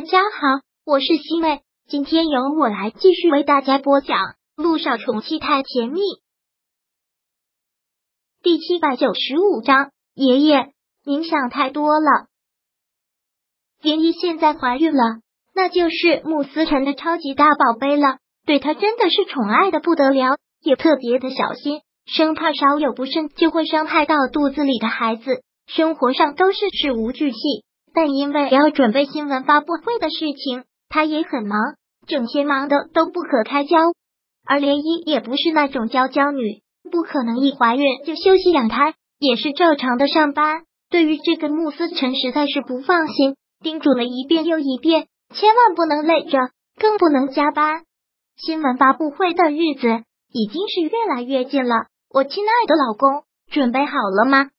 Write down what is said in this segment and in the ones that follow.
大家好，我是西妹，今天由我来继续为大家播讲《路上宠妻太甜蜜》第七百九十五章。爷爷，您想太多了。莲姨现在怀孕了，那就是慕思辰的超级大宝贝了，对他真的是宠爱的不得了，也特别的小心，生怕稍有不慎就会伤害到肚子里的孩子。生活上都是事无巨细。但因为要准备新闻发布会的事情，他也很忙，整天忙的都不可开交。而莲漪也不是那种娇娇女，不可能一怀孕就休息养胎，也是照常的上班。对于这个穆思辰实在是不放心，叮嘱了一遍又一遍，千万不能累着，更不能加班。新闻发布会的日子已经是越来越近了，我亲爱的老公，准备好了吗？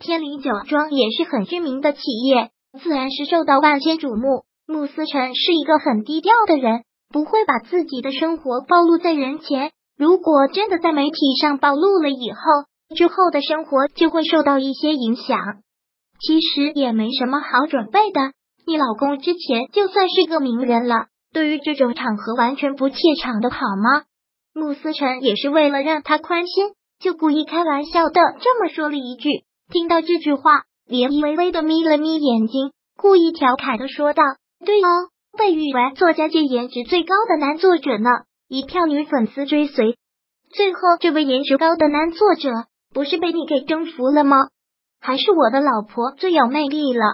天林酒庄也是很知名的企业。自然是受到万千瞩目。穆思辰是一个很低调的人，不会把自己的生活暴露在人前。如果真的在媒体上暴露了以后，之后的生活就会受到一些影响。其实也没什么好准备的，你老公之前就算是个名人了，对于这种场合完全不怯场的好吗？穆思辰也是为了让他宽心，就故意开玩笑的这么说了一句。听到这句话。莲漪微微的眯了眯眼睛，故意调侃的说道：“对哦，被誉为作家界颜值最高的男作者呢，一票女粉丝追随。最后这位颜值高的男作者，不是被你给征服了吗？还是我的老婆最有魅力了？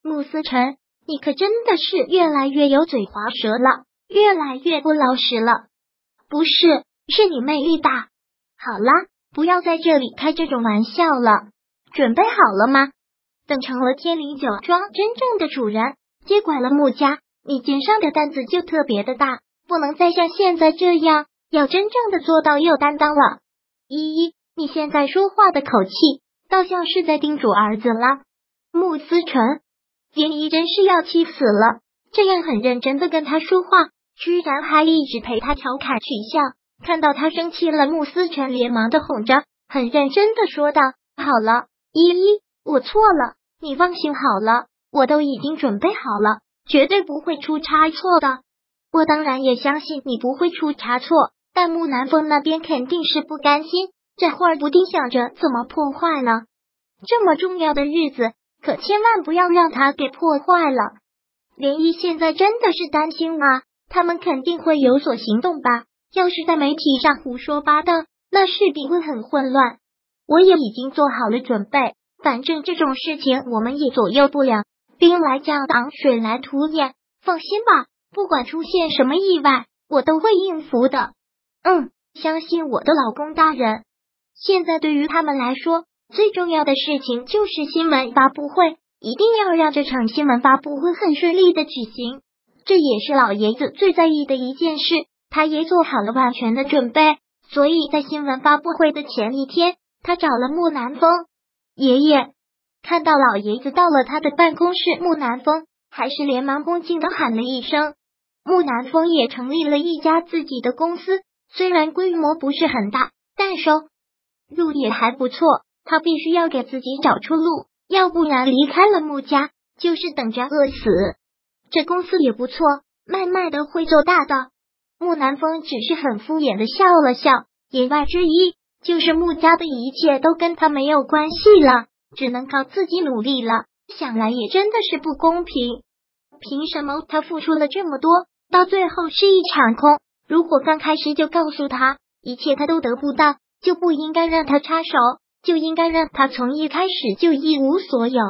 慕思辰，你可真的是越来越有嘴滑舌了，越来越不老实了。不是，是你魅力大。好啦，不要在这里开这种玩笑了。准备好了吗？”等成了天灵酒庄真正的主人，接管了穆家，你肩上的担子就特别的大，不能再像现在这样，要真正的做到有担当了。依依，你现在说话的口气，倒像是在叮嘱儿子了。穆思辰，连依真是要气死了，这样很认真的跟他说话，居然还一直陪他调侃取笑。看到他生气了，穆思辰连忙的哄着，很认真的说道：“好了，依依，我错了。”你放心好了，我都已经准备好了，绝对不会出差错的。我当然也相信你不会出差错，但木南风那边肯定是不甘心，这会儿不定想着怎么破坏呢。这么重要的日子，可千万不要让他给破坏了。涟漪现在真的是担心啊，他们肯定会有所行动吧？要是在媒体上胡说八道，那势必会很混乱。我也已经做好了准备。反正这种事情我们也左右不了，兵来将挡，水来土掩。放心吧，不管出现什么意外，我都会应付的。嗯，相信我的老公大人。现在对于他们来说，最重要的事情就是新闻发布会，一定要让这场新闻发布会很顺利的举行。这也是老爷子最在意的一件事，他也做好了万全的准备。所以在新闻发布会的前一天，他找了木南风。爷爷看到老爷子到了他的办公室，木南风还是连忙恭敬的喊了一声。木南风也成立了一家自己的公司，虽然规模不是很大，但收入也还不错。他必须要给自己找出路，要不然离开了穆家就是等着饿死。这公司也不错，慢慢的会做大的。木南风只是很敷衍的笑了笑，言外之意。就是穆家的一切都跟他没有关系了，只能靠自己努力了。想来也真的是不公平，凭什么他付出了这么多，到最后是一场空？如果刚开始就告诉他一切他都得不到，就不应该让他插手，就应该让他从一开始就一无所有，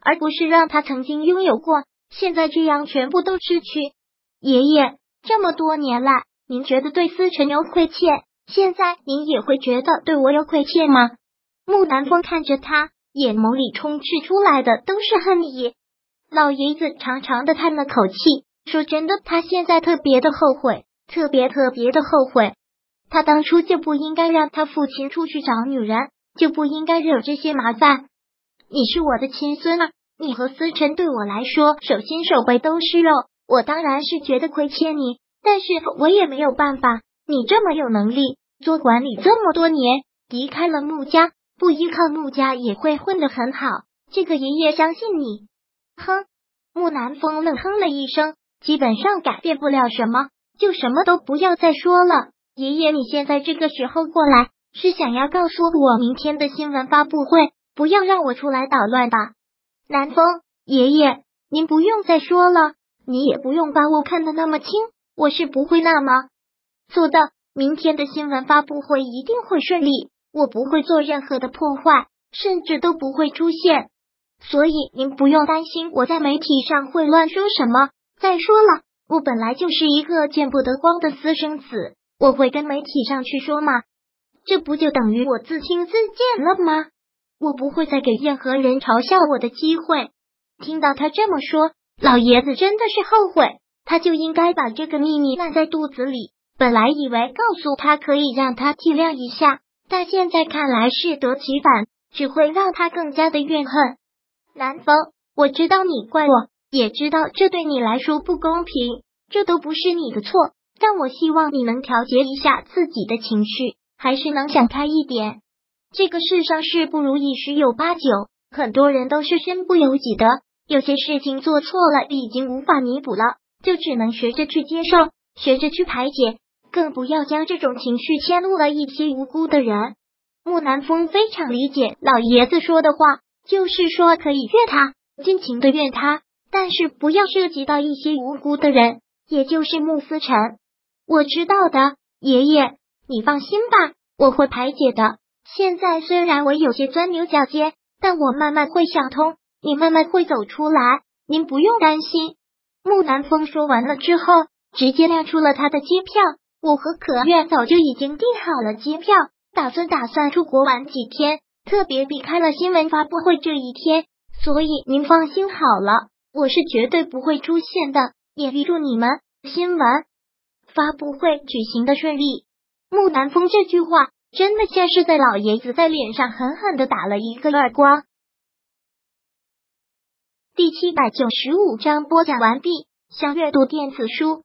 而不是让他曾经拥有过，现在这样全部都失去。爷爷这么多年来，您觉得对思辰有亏欠？现在您也会觉得对我有亏欠吗？木南风看着他，眼眸里充斥出来的都是恨意。老爷子长长的叹了口气，说：“真的，他现在特别的后悔，特别特别的后悔。他当初就不应该让他父亲出去找女人，就不应该惹这些麻烦。你是我的亲孙儿，你和思辰对我来说手心手背都是肉，我当然是觉得亏欠你，但是我也没有办法。”你这么有能力，做管理这么多年，离开了穆家，不依靠穆家也会混得很好。这个爷爷相信你。哼，木南风冷哼了一声，基本上改变不了什么，就什么都不要再说了。爷爷，你现在这个时候过来，是想要告诉我明天的新闻发布会不要让我出来捣乱吧？南风，爷爷，您不用再说了，你也不用把我看得那么轻，我是不会那么做的。明天的新闻发布会一定会顺利，我不会做任何的破坏，甚至都不会出现。所以您不用担心我在媒体上会乱说什么。再说了，我本来就是一个见不得光的私生子，我会跟媒体上去说吗？这不就等于我自轻自贱了吗？我不会再给任何人嘲笑我的机会。听到他这么说，老爷子真的是后悔，他就应该把这个秘密烂在肚子里。本来以为告诉他可以让他体谅一下，但现在看来适得其反，只会让他更加的怨恨。南风，我知道你怪我，也知道这对你来说不公平，这都不是你的错。但我希望你能调节一下自己的情绪，还是能想开一点。这个世上事不如意十有八九，很多人都是身不由己的。有些事情做错了，已经无法弥补了，就只能学着去接受，学着去排解，更不要将这种情绪迁怒了一些无辜的人。木南风非常理解老爷子说的话。就是说，可以怨他，尽情的怨他，但是不要涉及到一些无辜的人，也就是穆思辰。我知道的，爷爷，你放心吧，我会排解的。现在虽然我有些钻牛角尖，但我慢慢会想通，你慢慢会走出来，您不用担心。木南风说完了之后，直接亮出了他的机票。我和可愿早就已经订好了机票，打算打算出国玩几天。特别避开了新闻发布会这一天，所以您放心好了，我是绝对不会出现的。也预祝你们新闻发布会举行的顺利。木南风这句话真的像是在老爷子在脸上狠狠的打了一个耳光。第七百九十五章播讲完毕。想阅读电子书，